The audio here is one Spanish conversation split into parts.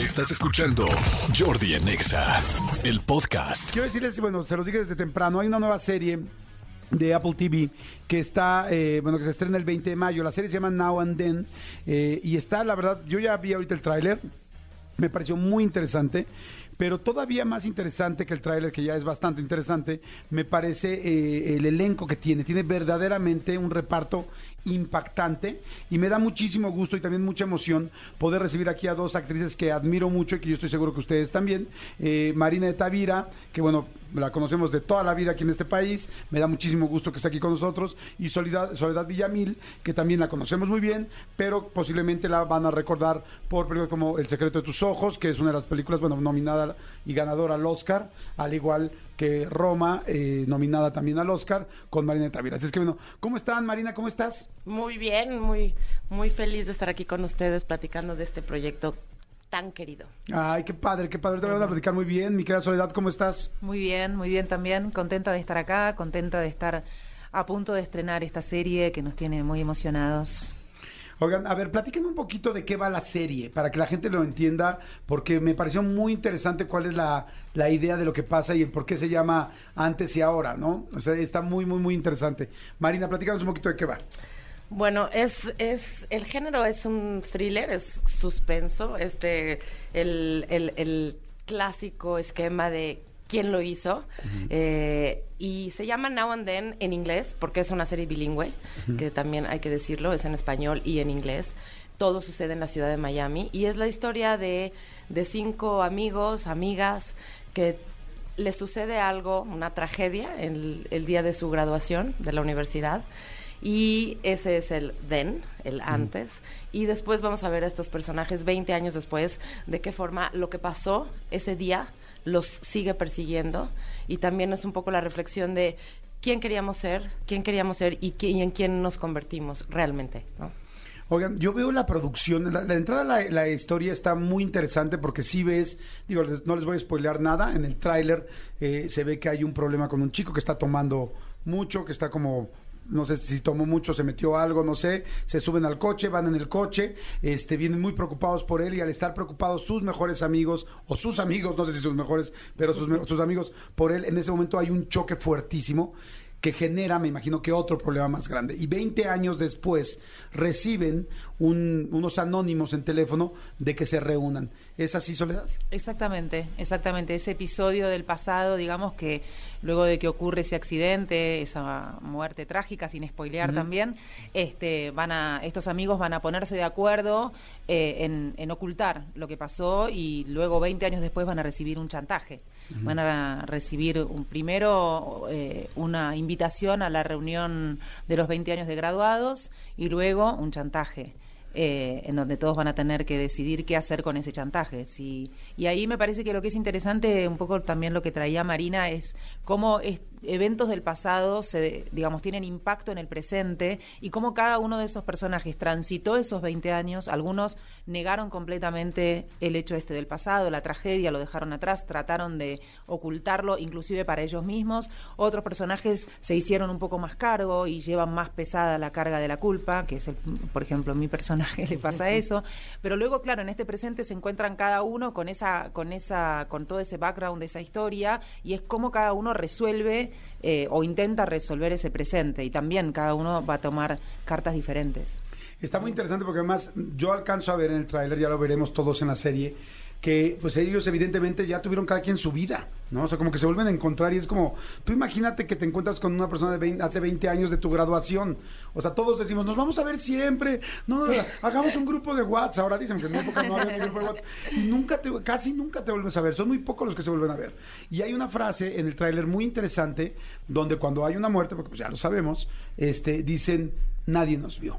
Estás escuchando Jordi en Exa, el podcast. Quiero decirles, bueno, se los dije desde temprano, hay una nueva serie de Apple TV que está, eh, bueno, que se estrena el 20 de mayo. La serie se llama Now and Then eh, y está, la verdad, yo ya vi ahorita el tráiler, me pareció muy interesante. Pero todavía más interesante que el tráiler, que ya es bastante interesante, me parece eh, el elenco que tiene. Tiene verdaderamente un reparto impactante y me da muchísimo gusto y también mucha emoción poder recibir aquí a dos actrices que admiro mucho y que yo estoy seguro que ustedes también. Eh, Marina de Tavira, que bueno, la conocemos de toda la vida aquí en este país, me da muchísimo gusto que esté aquí con nosotros, y Soledad, Soledad Villamil, que también la conocemos muy bien, pero posiblemente la van a recordar por películas como El secreto de tus ojos, que es una de las películas, bueno, nominada y ganadora al Oscar, al igual que Roma, eh, nominada también al Oscar, con Marina Tavira. Así es que bueno, ¿cómo están Marina? ¿Cómo estás? Muy bien, muy, muy feliz de estar aquí con ustedes platicando de este proyecto tan querido. Ay, qué padre, qué padre. Te voy a platicar muy bien. Mi querida Soledad, ¿cómo estás? Muy bien, muy bien también. Contenta de estar acá, contenta de estar a punto de estrenar esta serie que nos tiene muy emocionados. Oigan, a ver, platíquenme un poquito de qué va la serie, para que la gente lo entienda, porque me pareció muy interesante cuál es la, la idea de lo que pasa y el por qué se llama antes y ahora, ¿no? O sea, está muy, muy, muy interesante. Marina, platícanos un poquito de qué va. Bueno, es, es, el género es un thriller, es suspenso, este, el, el, el clásico esquema de quién lo hizo. eh, y se llama Now and Then en inglés, porque es una serie bilingüe, que también hay que decirlo, es en español y en inglés. Todo sucede en la ciudad de Miami. Y es la historia de, de cinco amigos, amigas, que les sucede algo, una tragedia, el, el día de su graduación de la universidad. Y ese es el then, el antes. Y después vamos a ver a estos personajes 20 años después, de qué forma lo que pasó ese día los sigue persiguiendo. Y también es un poco la reflexión de quién queríamos ser, quién queríamos ser y, en quién nos convertimos realmente. ¿no? Oigan, yo veo la producción, la, la entrada a la, la historia está muy interesante porque si ves, digo, no les voy a spoilear nada, en el tráiler eh, se ve que hay un problema con un chico que está tomando mucho, que está como, no sé si tomó mucho, se metió algo, no sé, se suben al coche, van en el coche, este, vienen muy preocupados por él y al estar preocupados sus mejores amigos o sus amigos, no sé si sus mejores, pero sus, sus amigos por él, en ese momento hay un choque fuertísimo que genera, me imagino que otro problema más grande. Y 20 años después reciben un- unos anónimos en teléfono de que se reúnan. ¿Es así, Soledad? Exactamente, exactamente. Ese episodio del pasado, digamos que luego de que ocurre ese accidente, esa muerte trágica, sin spoilear también, este, van a, estos amigos van a ponerse de acuerdo eh, en, en ocultar lo que pasó y luego 20 años después van a recibir un chantaje. Van a recibir un, primero eh, una invitación a la reunión de los 20 años de graduados y luego un chantaje eh, en donde todos van a tener que decidir qué hacer con ese chantaje. Y ahí me parece que lo que es interesante, un poco también lo que traía Marina, es cómo es- eventos del pasado se, digamos, tienen impacto en el presente y cómo cada uno de esos personajes transitó esos 20 años. Algunos negaron completamente el hecho este del pasado, la tragedia, lo dejaron atrás, trataron de ocultarlo, inclusive para ellos mismos. Otros personajes se hicieron un poco más cargo y llevan más pesada la carga de la culpa, que es, el, por ejemplo, mi personaje le pasa eso. Pero luego, claro, en este presente se encuentran cada uno con esa, con esa, con todo ese background de esa historia y es cómo cada uno resuelve eh, o intenta resolver ese presente y también cada uno va a tomar cartas diferentes. Está muy interesante porque además yo alcanzo a ver en el tráiler, ya lo veremos todos en la serie, que pues ellos evidentemente ya tuvieron cada quien su vida, ¿no? O sea, como que se vuelven a encontrar y es como, tú imagínate que te encuentras con una persona de 20 hace 20 años de tu graduación. O sea, todos decimos, nos vamos a ver siempre, no, no, hagamos un grupo de WhatsApp. Ahora dicen que en mi época no había ni grupo de WhatsApp. Y nunca te, casi nunca te vuelves a ver, son muy pocos los que se vuelven a ver. Y hay una frase en el tráiler muy interesante donde cuando hay una muerte, porque pues ya lo sabemos, este, dicen, nadie nos vio.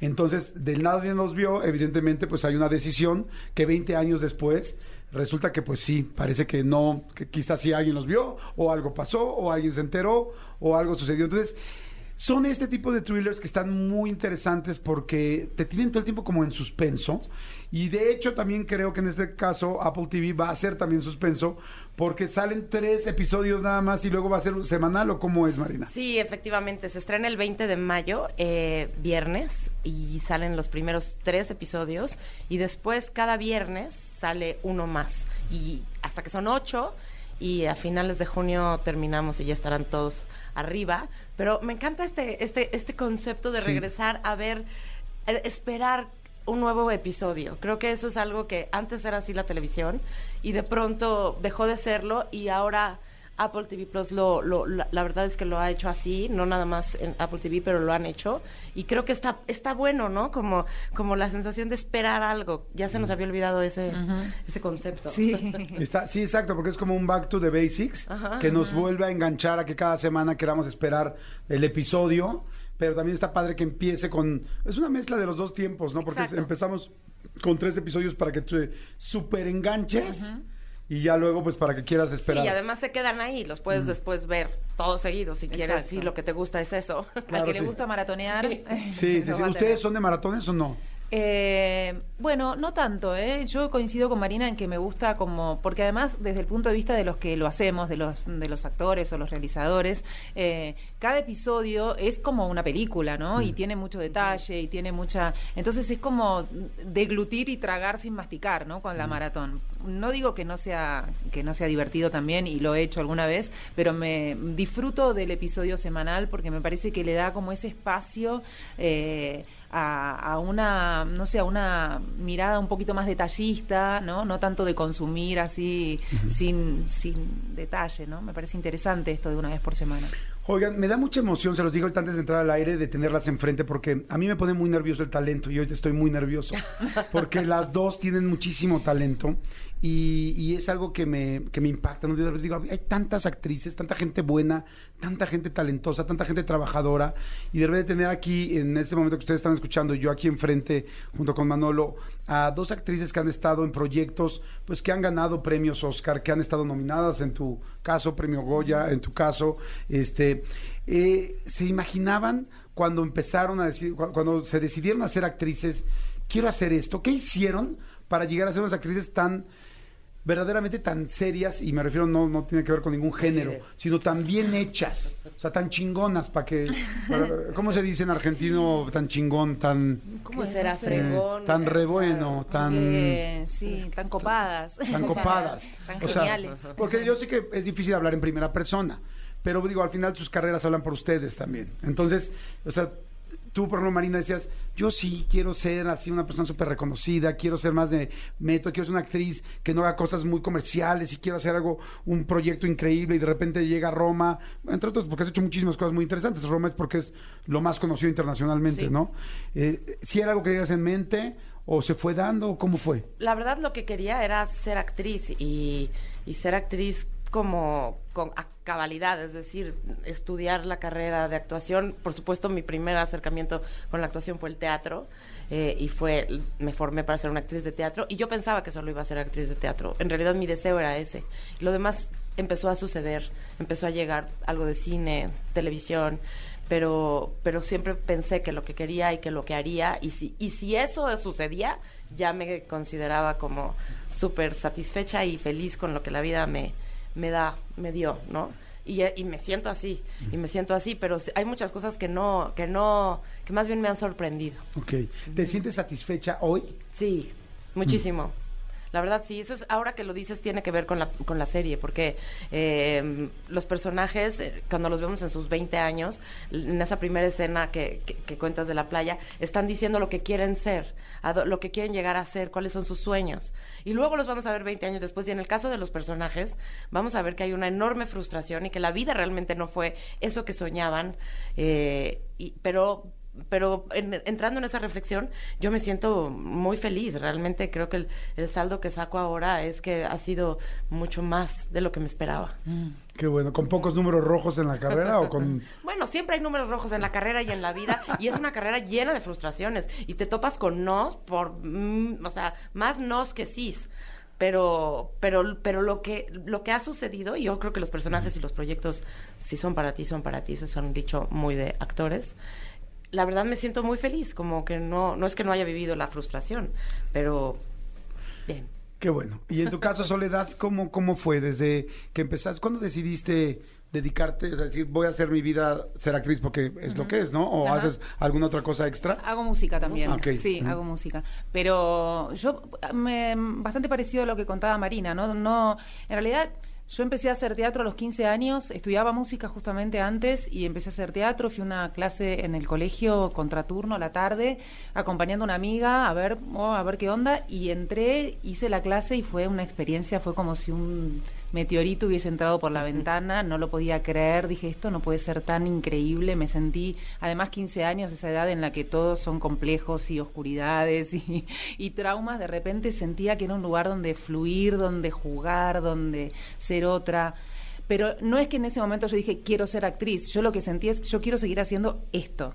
Entonces, del nadie nos vio, evidentemente, pues hay una decisión que 20 años después resulta que pues sí, parece que no, que quizás sí alguien los vio, o algo pasó, o alguien se enteró, o algo sucedió. Entonces, son este tipo de thrillers que están muy interesantes porque te tienen todo el tiempo como en suspenso Y de hecho también creo que en este caso Apple TV va a ser también suspenso porque salen tres episodios nada más y luego va a ser semanal o cómo es, Marina. Sí, efectivamente, se estrena el 20 de mayo, eh, viernes, y salen los primeros tres episodios y después cada viernes sale uno más y hasta que son ocho y a finales de junio terminamos y ya estarán todos arriba. Pero me encanta este, este, este concepto de Sí. regresar a ver, eh, esperar un nuevo episodio. Creo que eso es algo que antes era así la televisión y de pronto dejó de serlo y ahora Apple TV Plus lo, lo- la, la verdad es que lo ha hecho así, no nada más en Apple TV, pero lo han hecho y creo que está está bueno, ¿no? Como como la sensación de esperar algo. Ya se nos había olvidado ese ese concepto. Sí. Está, sí, exacto, porque es como un back to the basics Ajá. que nos vuelve a enganchar a que cada semana queramos esperar el episodio, pero también está padre que empiece con... Es una mezcla de los dos tiempos, ¿no? Porque Exacto. empezamos con tres episodios para que te super enganches y ya luego pues para que quieras esperar. Sí, y además se quedan ahí, los puedes después ver todos seguidos si quieres, Exacto. si lo que te gusta es eso. Claro, Al que le gusta maratonear. Sí. Sí, sí, ¿Ustedes son de maratones o no? Eh, bueno, no tanto, ¿eh? Yo coincido con Marina en que me gusta como, porque además desde el punto de vista de los que lo hacemos, de los, de los actores o los realizadores, eh, cada episodio es como una película, ¿no? Y tiene mucho detalle y tiene mucha... Entonces es como deglutir y tragar sin masticar, ¿no? Con la maratón. No digo que no sea que no sea divertido también y lo he hecho alguna vez, pero me disfruto del episodio semanal porque me parece que le da como ese espacio eh, a, a una, no sé, a una mirada un poquito más detallista, ¿no? No tanto de consumir así sin, sin detalle, ¿no? Me parece interesante esto de una vez por semana. Oigan, me da mucha emoción, se los digo ahorita antes de entrar al aire, de tenerlas enfrente, porque a mí me pone muy nervioso el talento y hoy estoy muy nervioso, porque las dos tienen muchísimo talento y, y es algo que me, que me impacta. ¿no? Digo, hay tantas actrices, tanta gente buena, tanta gente talentosa, tanta gente trabajadora, y de repente tener aquí, en este momento que ustedes están escuchando, yo aquí enfrente, junto con Manolo, a dos actrices que han estado en proyectos, pues que han ganado premios Oscar, que han estado nominadas, en tu caso, premio Goya, en tu caso, este, eh, ¿se imaginaban cuando empezaron a decir, cu- cuando se decidieron a ser actrices, quiero hacer esto? ¿Qué hicieron para llegar a ser unas actrices tan verdaderamente tan serias, y me refiero no, no tiene que ver con ningún género, sino tan bien hechas, o sea, tan chingonas, para que, para- ¿cómo se dice en argentino tan chingón, tan, ¿Cómo será fregón? tan re bueno, tan... Que, sí, tan copadas. tan copadas. tan O sea, geniales. porque yo sé que es difícil hablar en primera persona, pero digo, al final sus carreras hablan por ustedes también. Entonces, o sea, tú, por ejemplo, Marina, decías, yo sí quiero ser así una persona súper reconocida, quiero ser más de método, quiero ser una actriz que no haga cosas muy comerciales y quiero hacer algo, un proyecto increíble y de repente llega a Roma, entre otros porque has hecho muchísimas cosas muy interesantes. Roma es porque es lo más conocido internacionalmente, Sí. ¿no? Eh, si era algo que tenías en mente o se fue dando, ¿cómo fue? La verdad lo que quería era ser actriz y, y ser actriz como a cabalidad, es decir, estudiar la carrera de actuación. Por supuesto, mi primer acercamiento con la actuación fue el teatro eh, y fue me formé para ser una actriz de teatro y yo pensaba que solo iba a ser actriz de teatro. En realidad mi deseo era ese. Lo demás empezó a suceder, empezó a llegar algo de cine, televisión, pero pero siempre pensé que lo que quería y que lo que haría y si y si eso sucedía ya me consideraba como súper satisfecha y feliz con lo que la vida me me da me dio no y, y me siento así y me siento así pero hay muchas cosas que no que no que más bien me han sorprendido Ok. ¿Te sientes satisfecha hoy? Sí, muchísimo. La verdad, sí, eso es, ahora que lo dices, tiene que ver con la, con la serie, porque eh, los personajes, eh, cuando los vemos en sus 20 años, en esa primera escena que, que- cuentas de la playa, están diciendo lo que quieren ser, lo que quieren llegar a ser, cuáles son sus sueños. Y luego los vamos a ver 20 años después, y en el caso de los personajes, vamos a ver que hay una enorme frustración y que la vida realmente no fue eso que soñaban, eh, pero pero en- entrando en esa reflexión, yo me siento muy feliz. Realmente creo que el, el saldo que saco ahora es que ha sido mucho más de lo que me esperaba. Qué bueno. ¿Con pocos números rojos en la carrera o con...? Bueno, siempre hay números rojos en la carrera y en la vida, y es una carrera llena de frustraciones. Y te topas con nos por, mm, o sea, más nos que sís. Pero, pero, pero lo que, lo que ha sucedido, y yo creo que los personajes y los proyectos, si son para ti, son para ti, eso es un dicho muy de actores. La verdad me siento muy feliz, como que no, no es que no haya vivido la frustración, pero bien. Qué bueno. Y en tu caso, Soledad, ¿cómo, cómo fue desde que empezaste? ¿Cuándo decidiste dedicarte, o sea, decir, voy a hacer mi vida ser actriz porque es lo que es, ¿no? ¿O Ajá. haces alguna otra cosa extra? Hago música también. Ok. Sí, hago música. Pero yo, me, bastante parecido a lo que contaba Marina, ¿no? no En realidad, yo empecé a hacer teatro a los 15 años, estudiaba música justamente antes y empecé a hacer teatro. Fui a una clase en el colegio contraturno a la tarde, acompañando a una amiga a ver, oh, a ver qué onda. Y entré, hice la clase y fue una experiencia, fue como si un meteorito hubiese entrado por la ventana, no lo podía creer, dije, esto no puede ser tan increíble, me sentí, además 15 años, esa edad en la que todos son complejos y oscuridades y, y traumas, de repente sentía que era un lugar donde fluir, donde jugar, donde ser otra. Pero no es que en ese momento yo dije, quiero ser actriz, yo lo que sentí es, yo quiero seguir haciendo esto,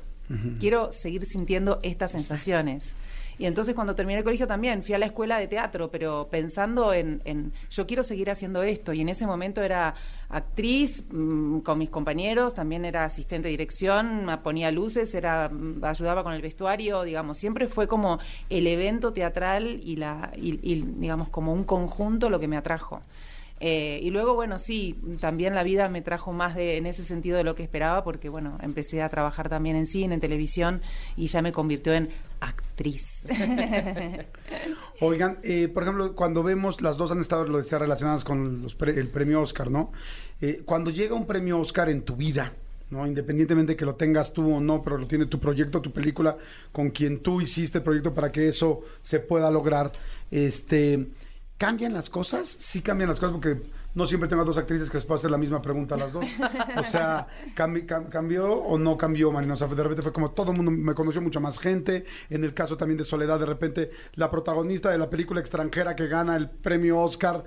quiero seguir sintiendo estas sensaciones. Y entonces cuando terminé el colegio también fui a la escuela de teatro, pero pensando en, en yo quiero seguir haciendo esto. Y en ese momento era actriz mm, con mis compañeros, también era asistente de dirección, ponía luces, era mm, ayudaba con el vestuario, digamos, siempre fue como el evento teatral y la y, y, digamos como un conjunto lo que me atrajo. Eh, y luego, bueno, sí, también la vida me trajo más de, en ese sentido de lo que esperaba, porque, bueno, empecé a trabajar también en cine, en televisión, y ya me convirtió en actriz. Oigan, eh, por ejemplo, cuando vemos, las dos han estado, lo decía, relacionadas con los pre- el premio Oscar, ¿no? Eh, cuando llega un premio Oscar en tu vida, ¿no? Independientemente que lo tengas tú o no, pero lo tiene tu proyecto, tu película, con quien tú hiciste el proyecto para que eso se pueda lograr, este, ¿cambian las cosas? Sí cambian las cosas porque no siempre tengo a dos actrices que les puedo hacer la misma pregunta a las dos. O sea, cambi- cam- ¿cambió o no cambió, Marina? O sea, de repente fue como todo el mundo me conoció mucha más gente. En el caso también de Soledad, de repente la protagonista de la película extranjera que gana el premio Oscar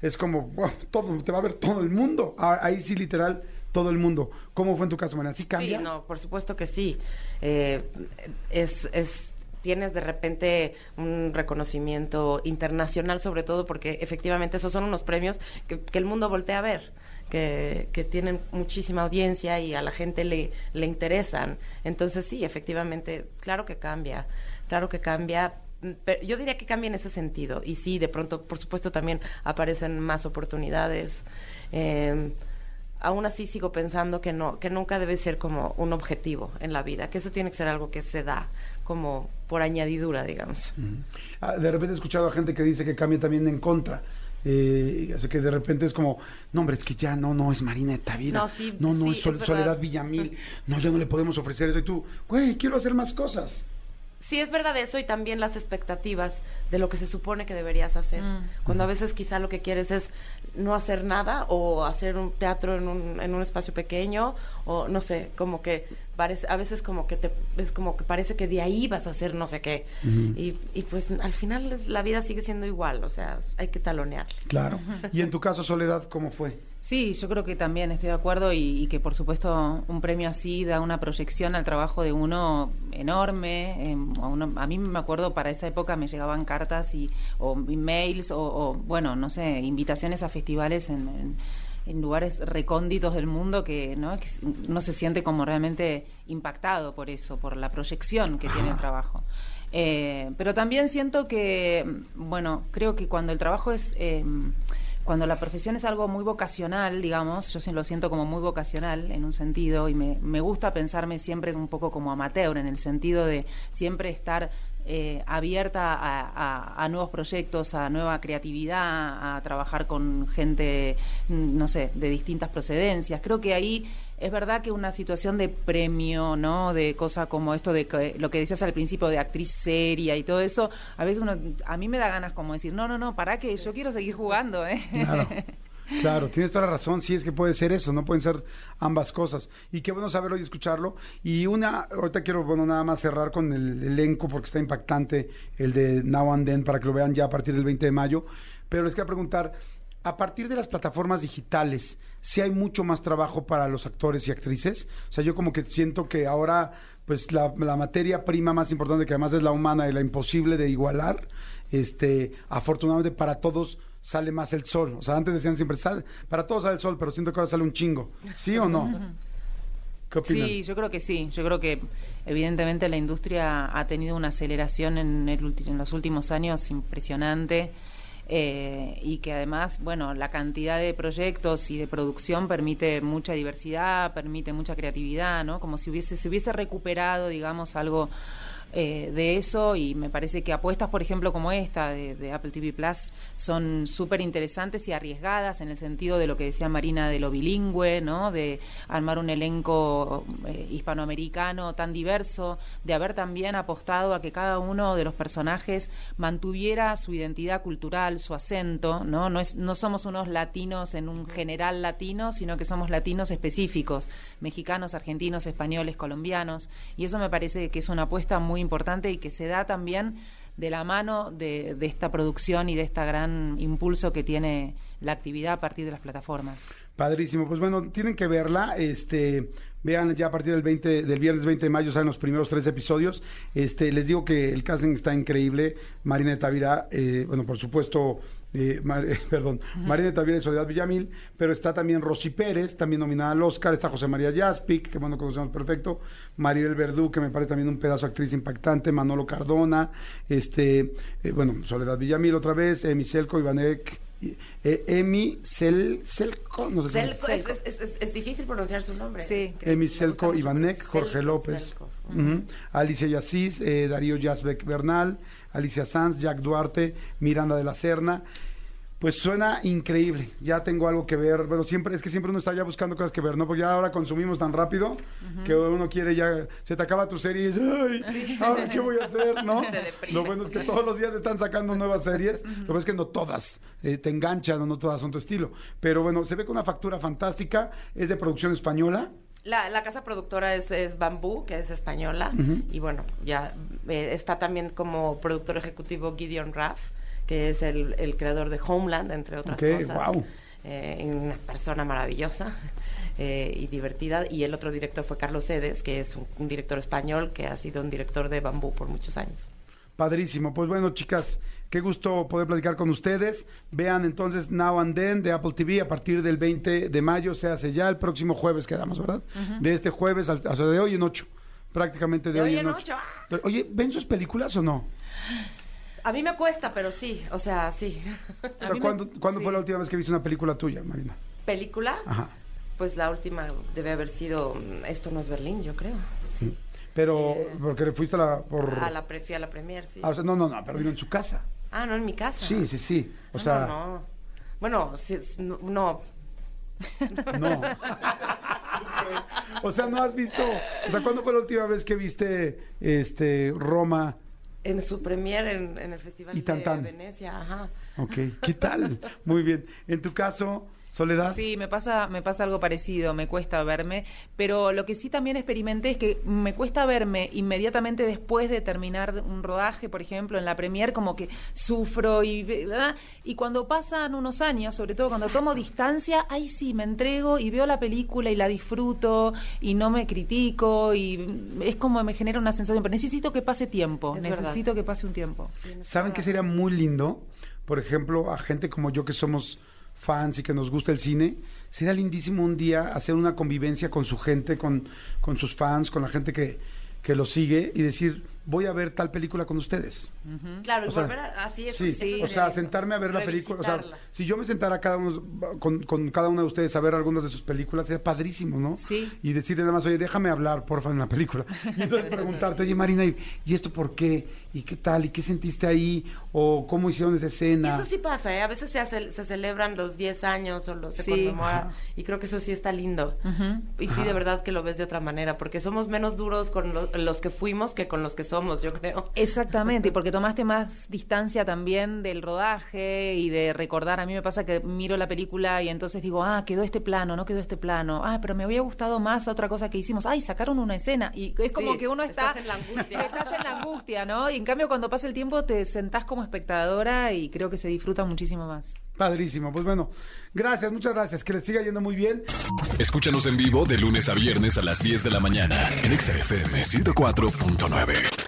es como, wow, todo, te va a ver todo el mundo. Ah, Ahí sí, literal, todo el mundo. ¿Cómo fue en tu caso, Marina? ¿Sí cambia? Sí, no, por supuesto que sí. Eh, es, es, tienes de repente un reconocimiento internacional, sobre todo porque efectivamente esos son unos premios que, que el mundo voltea a ver. Que, que tienen muchísima audiencia y a la gente le, le interesan. Entonces sí, efectivamente, claro que cambia, claro que cambia. Pero yo diría que cambia en ese sentido. Y sí, de pronto, por supuesto, también aparecen más oportunidades. Eh, aún así sigo pensando que no que nunca debe ser como un objetivo en la vida que eso tiene que ser algo que se da como por añadidura digamos Ah, de repente he escuchado a gente que dice que cambia también en contra. Eh, así que de repente es como, no, hombre, es que ya no, no, es Marina de Tavira. No, sí, no, no, sí, es Sol- es. Soledad Villamil. No, ya no le podemos ofrecer eso. Y tú, güey, quiero hacer más cosas. Sí es verdad eso y también las expectativas de lo que se supone que deberías hacer Mm. cuando a veces quizá lo que quieres es no hacer nada o hacer un teatro en un, en un espacio pequeño o no sé como que parece a veces como que te es como que parece que de ahí vas a hacer no sé qué y, y pues al final la vida sigue siendo igual o sea hay que talonear Claro. Y en tu caso, Soledad, ¿cómo fue? Sí, yo creo que también estoy de acuerdo y, y que por supuesto un premio así da una proyección al trabajo de uno enorme. em, a, uno- a mí me acuerdo para esa época me llegaban cartas y o emails o, o, bueno no sé invitaciones a festivales en, en- en lugares recónditos del mundo que no que uno se siente como realmente impactado por eso, por la proyección que tiene el trabajo. Eh, pero también siento que, bueno, creo que cuando el trabajo es, eh, cuando la profesión es algo muy vocacional, digamos, yo lo siento como muy vocacional en un sentido y me, me gusta pensarme siempre un poco como amateur, en el sentido de siempre estar eh, abierta a, a- a nuevos proyectos, a nueva creatividad, a trabajar con gente, mm, no sé, de distintas procedencias. Creo que ahí es verdad que una situación de premio, ¿no? De cosa como esto de que, lo que decías al principio de actriz seria y todo eso, a veces uno, a mí me da ganas como decir, no, no, no, para que yo quiero seguir jugando, ¿eh? Claro. Claro, tienes toda la razón, sí es que puede ser eso, no pueden ser ambas cosas. Y qué bueno saberlo y escucharlo. Y una, ahorita quiero, bueno, nada más cerrar con el elenco porque está impactante el de Now and Then para que lo vean ya a partir del 20 de mayo. Pero les quiero preguntar, a partir de las plataformas digitales, ¿sí hay mucho más trabajo para los actores y actrices? O sea, yo como que siento que ahora, pues la, la materia prima más importante, que además es la humana y la imposible de igualar, este, afortunadamente para todos sale más el sol. O sea, antes decían siempre, sale, para todos sale el sol, pero siento que ahora sale un chingo. ¿Sí o no? ¿Qué opinan? Sí, yo creo que sí. Yo creo que evidentemente la industria ha tenido una aceleración en, el ulti- en los últimos años impresionante eh, y que además, bueno, la cantidad de proyectos y de producción permite mucha diversidad, permite mucha creatividad, ¿no? Como si hubiese se hubiese recuperado, digamos, algo eh, de eso y me parece que apuestas, por ejemplo, como esta de, de Apple TV Plus son súper interesantes y arriesgadas en el sentido de lo que decía Marina de lo bilingüe, ¿no? De armar un elenco eh, hispanoamericano tan diverso, de haber también apostado a que cada uno de los personajes mantuviera su identidad cultural, su acento, ¿no? No, es, no somos unos latinos en un general latino, sino que somos latinos específicos, mexicanos, argentinos, españoles, colombianos, y eso me parece que es una apuesta muy importante y que se da también de la mano de, esta producción y de este gran impulso que tiene la actividad a partir de las plataformas. Padrísimo, pues bueno, tienen que verla, este, vean ya a partir del 20, del viernes 20 de mayo salen los primeros tres episodios, este, les digo que el casting está increíble, Marina de Tavira, eh, bueno, por supuesto, eh, Mar- eh, perdón, Marina de Tavira y Soledad Villamil, pero está también Rosy Pérez, también nominada al Oscar, está José María Jaspic, que bueno, conocemos perfecto, Maribel Verdú, que me parece también un pedazo de actriz impactante, Manolo Cardona, este, eh, bueno, Soledad Villamil otra vez, Emi Selco, Ivanek, eh, Emi Sel, Selco, no sé Selco, es, es- es- es- es difícil pronunciar su nombre. Sí. Emi Selco, Ivanek, Jorge Selco, López, Selco. Ujú. Alicia eh, Darío Yazbek Bernal, Alicia Sanz, Jack Duarte, Miranda de la Serna. Pues suena increíble. Ya tengo algo que ver. Bueno, siempre es que siempre uno está ya buscando cosas que ver, ¿no? Porque ya ahora consumimos tan rápido que uno quiere ya. Se te acaba tu serie y dices, ¡ay! ¿Ahora qué voy a hacer? ¿no? Lo bueno es que todos los días están sacando nuevas series. Lo bueno es que no todas eh, te enganchan o no todas son tu estilo. Pero bueno, se ve con una factura fantástica. Es de producción española. La, la casa productora es, es Bambú, que es española. Y bueno, ya eh, está también como productor ejecutivo Gideon Raff, que es el, el creador de Homeland, entre otras cosas. guau. Eh, una persona maravillosa eh, y divertida. Y el otro director fue Carlos Sedes, que es un, un director español que ha sido un director de Bambú por muchos años. Padrísimo. Pues bueno, chicas, qué gusto poder platicar con ustedes. Vean entonces Now and Then de Apple TV a partir del 20 de mayo, se hace ya el próximo jueves, quedamos, ¿verdad? De este jueves, al, o sea, de hoy en ocho. Prácticamente de, hoy, en ocho. ah. Oye, ¿ven sus películas o no? A mí me cuesta, pero sí, o sea, sí. O sea, mí me- ¿cuándo, sí. fue la última vez que viste una película tuya, Marina? ¿Película? Ajá. Pues la última debe haber sido mm, Esto no es Berlín, yo creo. Sí. Pero, Eh, porque le fuiste a la... Por... A la pre, fui a la premier, sí. Ah, o sea, no, no, no, pero vino en su casa. Ah, no, en mi casa. Sí, sí, sí. O Ah, sea, No, no. Bueno, sí, no, no. No. o sea, no has visto. O sea, ¿cuándo fue la última vez que viste este Roma? En su premier en, en el Festival Y tan, tan. de Venecia, ajá. Ok, ¿qué tal? Muy bien. En tu caso, Soledad. Sí, me pasa, me pasa algo parecido, me cuesta verme, pero lo que sí también experimenté es que me cuesta verme inmediatamente después de terminar un rodaje, por ejemplo, en la premier, como que sufro y, ¿verdad? y cuando pasan unos años, sobre todo cuando tomo distancia, ahí sí me entrego y veo la película y la disfruto y no me critico y es como me genera una sensación, pero necesito que pase tiempo, Es verdad. necesito que pase un tiempo. ¿Saben qué sería muy lindo? Por ejemplo, a gente como yo que somos fans y que nos gusta el cine, sería lindísimo un día hacer una convivencia con su gente, con, con sus fans, con la gente que, que lo sigue y decir, voy a ver tal película con ustedes. Claro, y O sea, volver a, así eso, sí, eso o sea, sentarme a ver la película. O sea, si yo me sentara cada uno, con, con cada uno de ustedes a ver algunas de sus películas, sería padrísimo, ¿no? Sí. Y decirle nada más, oye, déjame hablar, porfa, en la película. Y entonces preguntarte, oye, Marina, ¿y, y esto por qué? ¿Y qué tal? ¿Y qué sentiste ahí? ¿O cómo hicieron esa Y escena? eso sí pasa, ¿eh? A veces se, hace- se celebran los 10 años o los se Sí. conmemora. Y creo que eso sí está lindo. Y sí, de verdad que lo ves de otra manera, porque somos menos duros con lo- los que fuimos que con los que somos, yo creo. Exactamente, y porque tomaste más distancia también del rodaje y de recordar. A mí me pasa que miro la película y entonces digo, ah, quedó este plano, no quedó este plano. Ah, pero me había gustado más otra cosa que hicimos. Ay, sacaron una escena. Y es como Sí, que uno está. estás en la angustia. Estás en la angustia, ¿no? Y en cambio, cuando pasa el tiempo, te sentás como espectadora y creo que se disfruta muchísimo más. Padrísimo. Pues bueno, gracias, muchas gracias. Que les siga yendo muy bien. Escúchanos en vivo de lunes a viernes a las 10 de la mañana en Exa FM 104.9.